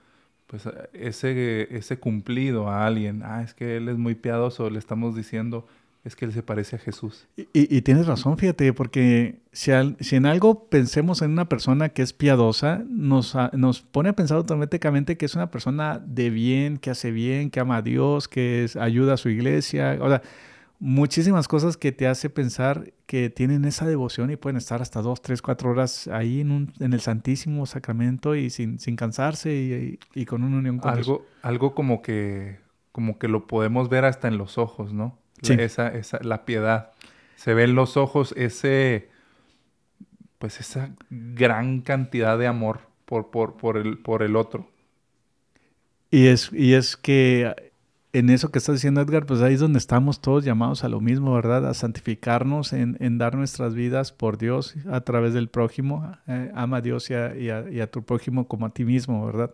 pues, ese, ese cumplido a alguien, ah, es que él es muy piadoso, le estamos diciendo, es que él se parece a Jesús. Y, y tienes razón, fíjate, porque si, al- si en algo pensemos en una persona que es piadosa, nos, a- nos pone a pensar automáticamente que es una persona de bien, que hace bien, que ama a Dios, que es- ayuda a su iglesia. O sea, muchísimas cosas que te hace pensar que tienen esa devoción y pueden estar hasta dos, tres, cuatro horas ahí en, un- en el Santísimo Sacramento y sin, sin cansarse y, con una unión con Dios. Algo, algo como que, como que lo podemos ver hasta en los ojos, ¿no? Sí. Esa, esa, la piedad. Se ve en los ojos ese, pues esa gran cantidad de amor por, por, por, el, por el otro. Y es, y es que en eso que estás diciendo, Edgar, pues ahí es donde estamos todos llamados a lo mismo, ¿verdad? A santificarnos, en, en dar nuestras vidas por Dios a través del prójimo. Eh, ama a Dios y a, y a- y a tu prójimo como a ti mismo, ¿verdad?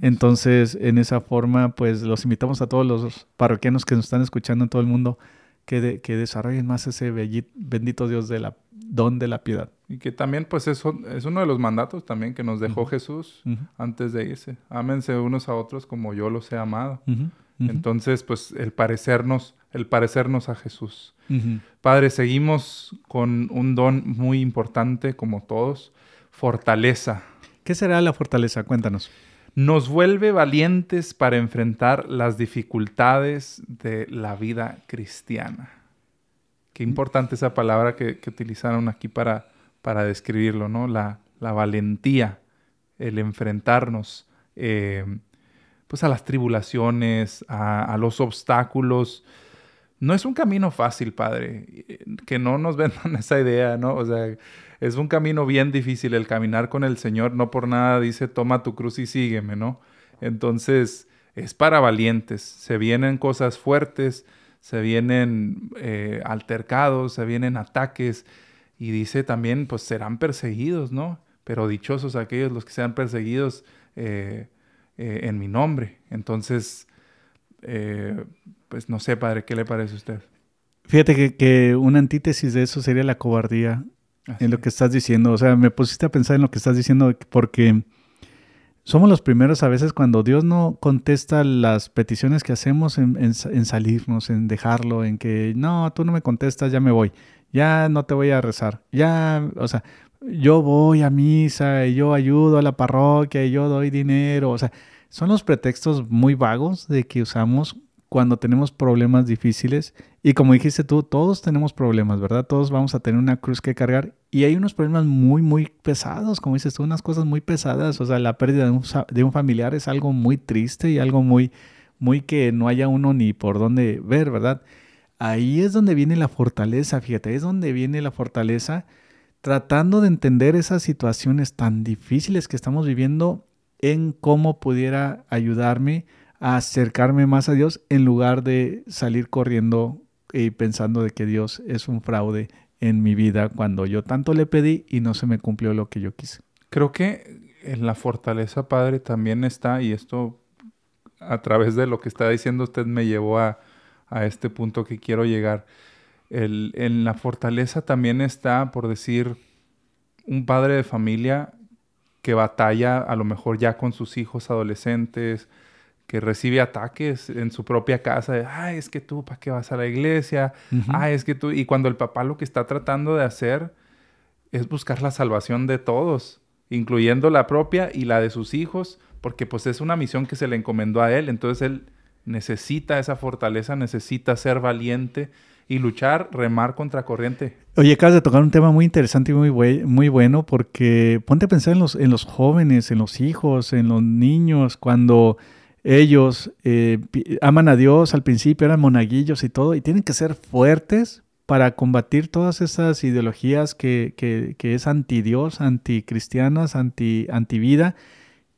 Entonces, en esa forma, pues los invitamos a todos los parroquianos que nos están escuchando en todo el mundo que, de- que desarrollen más ese bendito Dios de la don de la piedad. Y que también, pues, eso es uno de los mandatos también que nos dejó. Jesús antes de irse. Ámense unos a otros como yo los he amado. Entonces, pues, el parecernos, el parecernos a Jesús. Padre, seguimos con un don muy importante, como todos, fortaleza. ¿Qué será la fortaleza? Cuéntanos. Nos vuelve valientes para enfrentar las dificultades de la vida cristiana. Qué importante esa palabra que, utilizaron aquí para, para describirlo, ¿no? La, la valentía, el enfrentarnos eh, pues a las tribulaciones, a los obstáculos. No es un camino fácil, Padre, que no nos vendan esa idea, ¿no? O sea, es un camino bien difícil el caminar con el Señor, no por nada dice, toma tu cruz y sígueme, ¿no? Entonces, es para valientes, se vienen cosas fuertes, se vienen eh, altercados, se vienen ataques, y dice también, pues serán perseguidos, ¿no? Pero dichosos aquellos los que sean perseguidos eh, eh, en mi nombre. Entonces, pues no sé, Padre, ¿qué le parece a usted? Fíjate que, que una antítesis de eso sería la cobardía Así en lo que estás diciendo. O sea, me pusiste a pensar en lo que estás diciendo porque somos los primeros a veces cuando Dios no contesta las peticiones que hacemos en, en salirnos, en dejarlo, en que no, tú no me contestas, ya me voy, ya no te voy a rezar, ya, o sea, yo voy a misa y yo ayudo a la parroquia y yo doy dinero, o sea, son los pretextos muy vagos de que usamos cuando tenemos problemas difíciles. Y como dijiste tú, todos tenemos problemas, ¿verdad? Todos vamos a tener una cruz que cargar. Y hay unos problemas muy, muy pesados, como dices tú, unas cosas muy pesadas. O sea, la pérdida de un, de un familiar es algo muy triste y algo muy, muy que no haya uno ni por dónde ver, ¿verdad? Ahí es donde viene la fortaleza, fíjate, es donde viene la fortaleza tratando de entender esas situaciones tan difíciles que estamos viviendo en cómo pudiera ayudarme acercarme más a Dios en lugar de salir corriendo y pensando de que Dios es un fraude en mi vida cuando yo tanto le pedí y no se me cumplió lo que yo quise. Creo que en la fortaleza, Padre, también está, y esto a través de lo que está diciendo usted me llevó a, a este punto que quiero llegar. En la fortaleza también está, por decir, un padre de familia que batalla a lo mejor ya con sus hijos adolescentes, que recibe ataques en su propia casa de, ay, es que tú, ¿para qué vas a la iglesia? Ujú. Ah, es que tú, y cuando el papá lo que está tratando de hacer es buscar la salvación de todos, incluyendo la propia y la de sus hijos, porque pues es una misión que se le encomendó a él, entonces él necesita esa fortaleza, necesita ser valiente y luchar, remar contra corriente. Oye, acabas de tocar un tema muy interesante y muy, muy bueno porque ponte a pensar en los, en los jóvenes, en los hijos, en los niños, cuando ellos eh, aman a Dios al principio, eran monaguillos y todo, y tienen que ser fuertes para combatir todas esas ideologías que, que, es anti Dios, anticristianas, anti, anti-vida.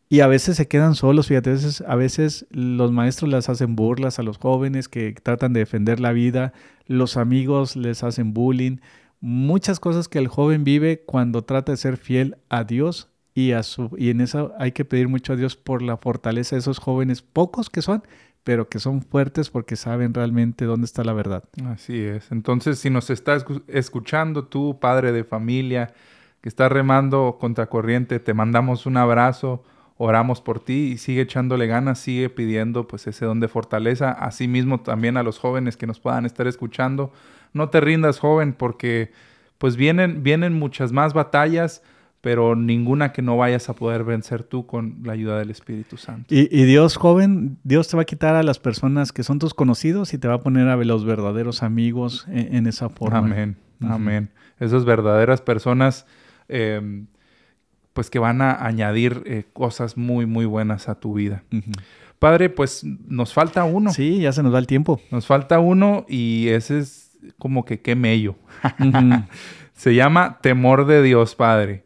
Y a veces se quedan solos, fíjate, a veces, a veces los maestros les hacen burlas a los jóvenes que tratan de defender la vida, los amigos les hacen bullying, muchas cosas que el joven vive cuando trata de ser fiel a Dios y a su y en eso hay que pedir mucho a Dios por la fortaleza de esos jóvenes, pocos que son, pero que son fuertes porque saben realmente dónde está la verdad. Así es. Entonces, si nos estás escu- escuchando tú, padre de familia, que estás remando contra corriente, te mandamos un abrazo, oramos por ti y sigue echándole ganas, sigue pidiendo pues ese don de fortaleza. Asimismo también a los jóvenes que nos puedan estar escuchando, no te rindas joven porque pues vienen, vienen muchas más batallas, pero ninguna que no vayas a poder vencer tú con la ayuda del Espíritu Santo. Y, y, Dios, joven, Dios te va a quitar a las personas que son tus conocidos y te va a poner a los verdaderos amigos en, en esa forma. Amén, uh -huh. amén. Esas verdaderas personas, eh, pues que van a añadir eh, cosas muy, muy buenas a tu vida. Uh -huh. Padre, pues nos falta uno. Sí, ya se nos va el tiempo. Nos falta uno y ese es como que qué mello. Uh -huh. se llama temor de Dios, Padre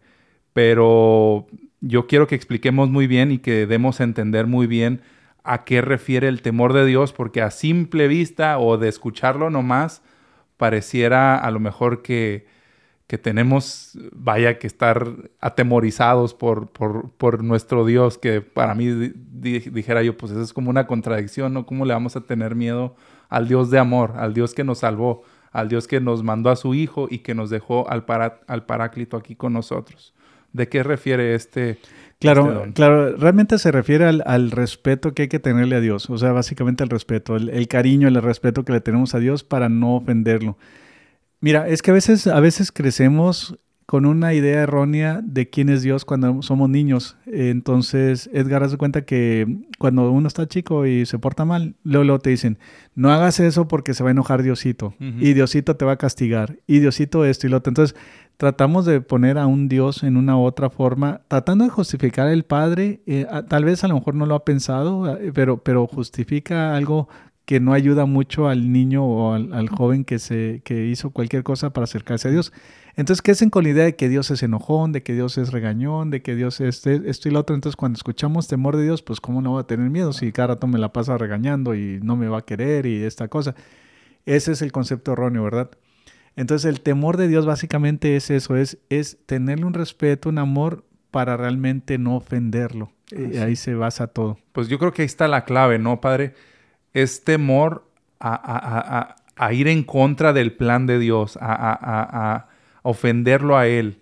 pero yo quiero que expliquemos muy bien y que demos a entender muy bien a qué refiere el temor de Dios, porque a simple vista o de escucharlo nomás, pareciera a lo mejor que, que tenemos, vaya, que estar atemorizados por, por, por nuestro Dios, que para mí di, dijera yo, pues eso es como una contradicción, ¿no? ¿Cómo le vamos a tener miedo al Dios de amor, al Dios que nos salvó, al Dios que nos mandó a su Hijo y que nos dejó al, para, al Paráclito aquí con nosotros? ¿De qué refiere este? Claro, este claro, realmente se refiere al, al, respeto que hay que tenerle a Dios, o sea, básicamente el respeto, el, el, cariño, el respeto que le tenemos a Dios para no ofenderlo. Mira, es que a veces, a veces crecemos con una idea errónea de quién es Dios cuando somos niños. Entonces, Edgar, haz de cuenta que cuando uno está chico y se porta mal, luego, luego te dicen, no hagas eso porque se va a enojar Diosito. Uh -huh. Y Diosito te va a castigar. Y Diosito esto y lo otro. Entonces, tratamos de poner a un Dios en una u otra forma, tratando de justificar al Padre. Eh, tal vez a lo mejor no lo ha pensado, eh, pero, pero justifica algo que no ayuda mucho al niño o al, al, joven que, se, que hizo cualquier cosa para acercarse a Dios. Entonces, ¿qué hacen con la idea de que Dios es enojón, de que Dios es regañón, de que Dios es esto y lo otro? Entonces, cuando escuchamos temor de Dios, pues ¿cómo no va a tener miedo si cada rato me la pasa regañando y no me va a querer y esta cosa? Ese es el concepto erróneo, ¿verdad? Entonces, el temor de Dios básicamente es eso, es, es tenerle un respeto, un amor para realmente no ofenderlo. Y ahí se basa todo. Pues yo creo que ahí está la clave, ¿no, Padre? Es temor a, a, a, a, ir en contra del plan de Dios, a, ofenderlo a Él,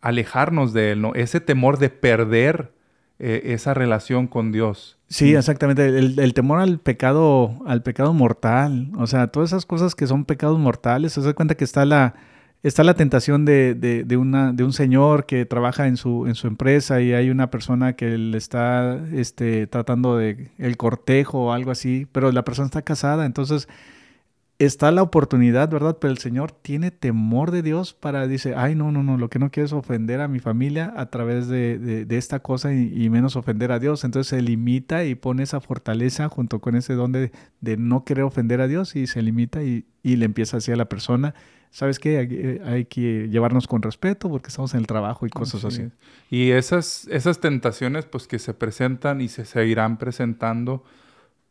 alejarnos de Él, ¿no? Ese temor de perder eh, esa relación con Dios. Sí, exactamente. El, el, temor al pecado, al pecado mortal. O sea, todas esas cosas que son pecados mortales. Se da cuenta que está la, está la tentación de, de, una, de un señor que trabaja en su, en su empresa y hay una persona que le está este, tratando de el cortejo o algo así, pero la persona está casada, entonces está la oportunidad, ¿verdad? Pero el señor tiene temor de Dios para, dice, ay, no, no, no, lo que no quiero es ofender a mi familia a través de, de, esta cosa y, menos ofender a Dios. Entonces se limita y pone esa fortaleza junto con ese don de, de no querer ofender a Dios y se limita y, y le empieza así a la persona ¿sabes qué? Hay, eh, hay, que llevarnos con respeto porque estamos en el trabajo y cosas así. así. Y esas, esas tentaciones pues que se presentan y se seguirán presentando,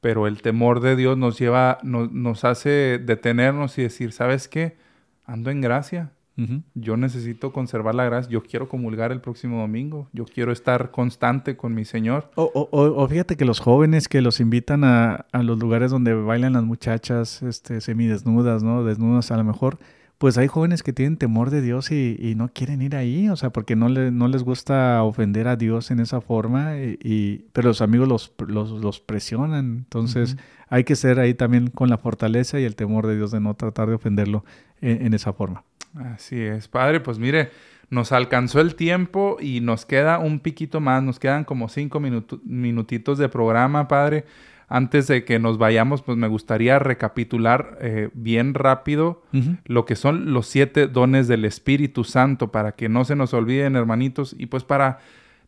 pero el temor de Dios nos lleva, nos, nos hace detenernos y decir, ¿sabes qué? Ando en gracia. Uh -huh. Yo necesito conservar la gracia. Yo quiero comulgar el próximo domingo. Yo quiero estar constante con mi Señor. O, o, o fíjate que los jóvenes que los invitan a, a, los lugares donde bailan las muchachas este, semidesnudas, ¿no? Desnudas a lo mejor pues hay jóvenes que tienen temor de Dios y, y, no quieren ir ahí, o sea, porque no, le, no les gusta ofender a Dios en esa forma, y, y pero los amigos los, los, los presionan, entonces uh -huh. hay que ser ahí también con la fortaleza y el temor de Dios de no tratar de ofenderlo en, en esa forma. Así es, Padre, pues mire, nos alcanzó el tiempo y nos queda un piquito más, nos quedan como cinco minutitos de programa, Padre antes de que nos vayamos, pues me gustaría recapitular eh, bien rápido uh -huh. lo que son los siete dones del Espíritu Santo para que no se nos olviden, hermanitos, y pues para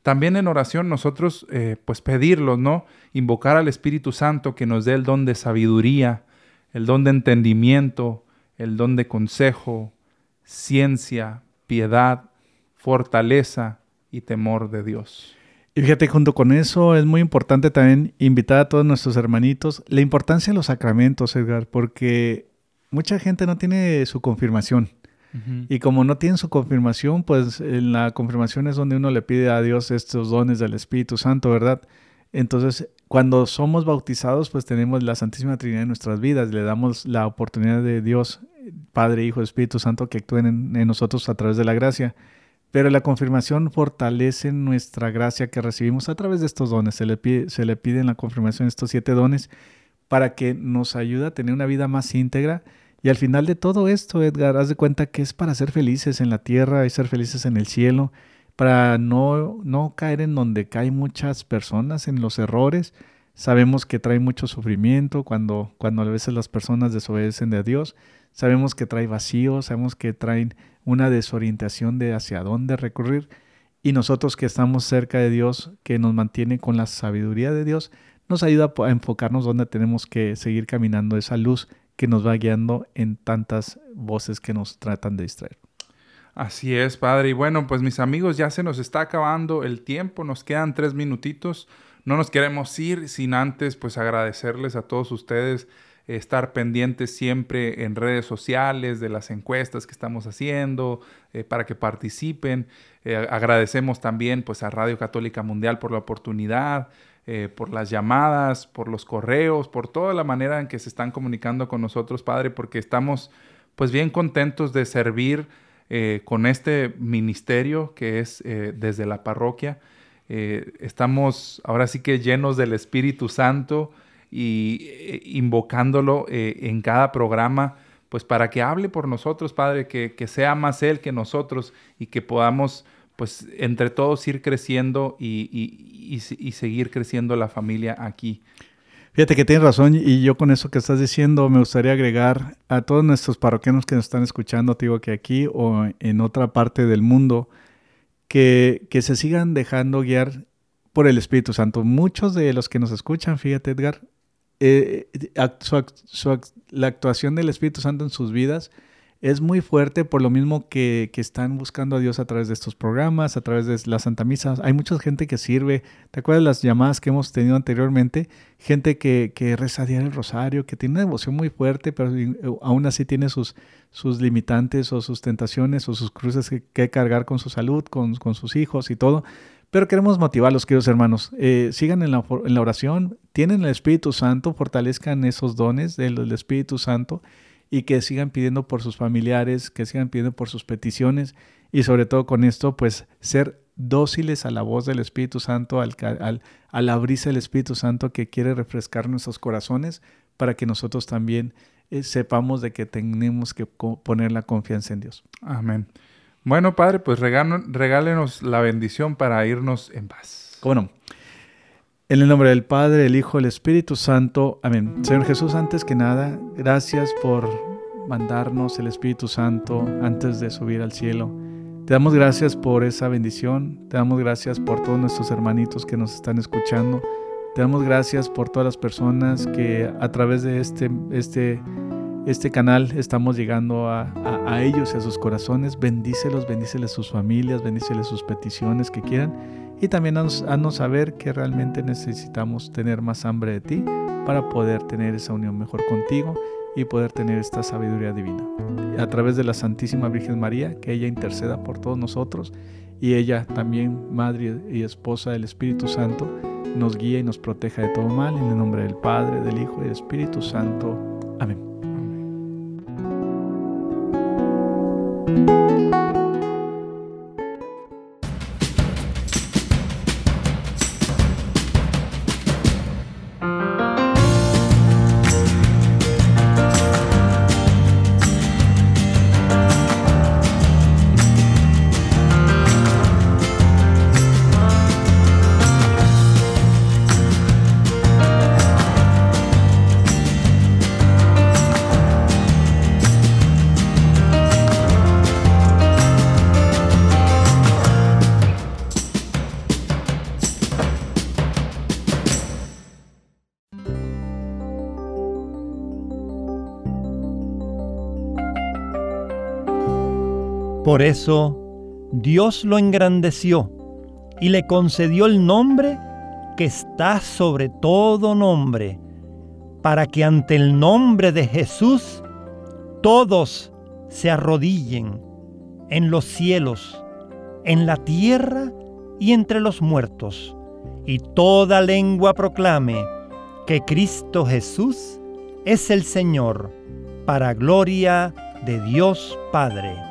también en oración nosotros eh, pues pedirlos, ¿no? Invocar al Espíritu Santo que nos dé el don de sabiduría, el don de entendimiento, el don de consejo, ciencia, piedad, fortaleza y temor de Dios. Y fíjate, junto con eso es muy importante también invitar a todos nuestros hermanitos la importancia de los sacramentos, Edgar, porque mucha gente no tiene su confirmación. Uh -huh. Y como no tienen su confirmación, pues en la confirmación es donde uno le pide a Dios estos dones del Espíritu Santo, ¿verdad? Entonces, cuando somos bautizados, pues tenemos la Santísima Trinidad en nuestras vidas, le damos la oportunidad de Dios, Padre, Hijo, Espíritu Santo, que actúen en, en nosotros a través de la gracia pero la confirmación fortalece nuestra gracia que recibimos a través de estos dones. Se le pide, se le la confirmación estos siete dones para que nos ayude a tener una vida más íntegra. Y al final de todo esto, Edgar, haz de cuenta que es para ser felices en la tierra y ser felices en el cielo, para no, no caer en donde caen muchas personas, en los errores. Sabemos que trae mucho sufrimiento cuando, cuando a veces las personas desobedecen de Dios. Sabemos que trae vacío, sabemos que traen una desorientación de hacia dónde recurrir. Y nosotros que estamos cerca de Dios, que nos mantiene con la sabiduría de Dios, nos ayuda a enfocarnos donde tenemos que seguir caminando esa luz que nos va guiando en tantas voces que nos tratan de distraer. Así es, Padre. Y bueno, pues mis amigos, ya se nos está acabando el tiempo, nos quedan tres minutitos. No nos queremos ir sin antes, pues agradecerles a todos ustedes estar pendientes siempre en redes sociales de las encuestas que estamos haciendo eh, para que participen. Eh, agradecemos también pues a Radio Católica Mundial por la oportunidad, eh, por las llamadas, por los correos, por toda la manera en que se están comunicando con nosotros, Padre, porque estamos pues bien contentos de servir con este ministerio que es desde la parroquia. estamos ahora sí que llenos del Espíritu Santo y eh, invocándolo eh, en cada programa, pues para que hable por nosotros, Padre, que, sea más Él que nosotros y que podamos, pues entre todos ir creciendo y, seguir creciendo la familia aquí. Fíjate que tienes razón y yo con eso que estás diciendo me gustaría agregar a todos nuestros parroquianos que nos están escuchando, te digo que aquí o en otra parte del mundo, que, que se sigan dejando guiar por el Espíritu Santo. Muchos de los que nos escuchan, fíjate Edgar, eh, la actuación del Espíritu Santo en sus vidas es muy fuerte por lo mismo que, están buscando a Dios a través de estos programas, a través de la Santa Misa. Hay mucha gente que sirve. ¿Te acuerdas las llamadas que hemos tenido anteriormente? Gente que, que reza el rosario, que tiene una devoción muy fuerte, pero aún así tiene sus, sus limitantes o sus tentaciones o sus cruces que, cargar con su salud, con, con sus hijos y todo. Pero queremos motivarlos, queridos hermanos. Eh, sigan en la, oración, tienen el Espíritu Santo, fortalezcan esos dones del, Espíritu Santo y que sigan pidiendo por sus familiares, que sigan pidiendo por sus peticiones y sobre todo con esto, pues ser dóciles a la voz del Espíritu Santo, al, al, al abrirse el Espíritu Santo que quiere refrescar nuestros corazones para que nosotros también eh, sepamos de que tenemos que poner la confianza en Dios. Amén. Bueno, Padre, pues regálenos la bendición para irnos en paz. ¿Cómo no? En el nombre del Padre, el Hijo, el Espíritu Santo. Amén. Señor Jesús, antes que nada, gracias por mandarnos el Espíritu Santo antes de subir al cielo. Te damos gracias por esa bendición. Te damos gracias por todos nuestros hermanitos que nos están escuchando. Te damos gracias por todas las personas que a través de este, este este canal estamos llegando a, ellos y a sus corazones. Bendícelos, bendíceles sus familias, bendíceles sus peticiones que quieran. Y también haznos, saber que realmente necesitamos tener más hambre de ti para poder tener esa unión mejor contigo y poder tener esta sabiduría divina. A través de la Santísima Virgen María, que ella interceda por todos nosotros y ella también, Madre y Esposa del Espíritu Santo, nos guía y nos proteja de todo mal. En el nombre del Padre, del Hijo y del Espíritu Santo. Amén. Música Por eso Dios lo engrandeció y le concedió el nombre que está sobre todo nombre, para que ante el nombre de Jesús todos se arrodillen en los cielos, en la tierra y entre los muertos, y toda lengua proclame que Cristo Jesús es el Señor, para gloria de Dios Padre.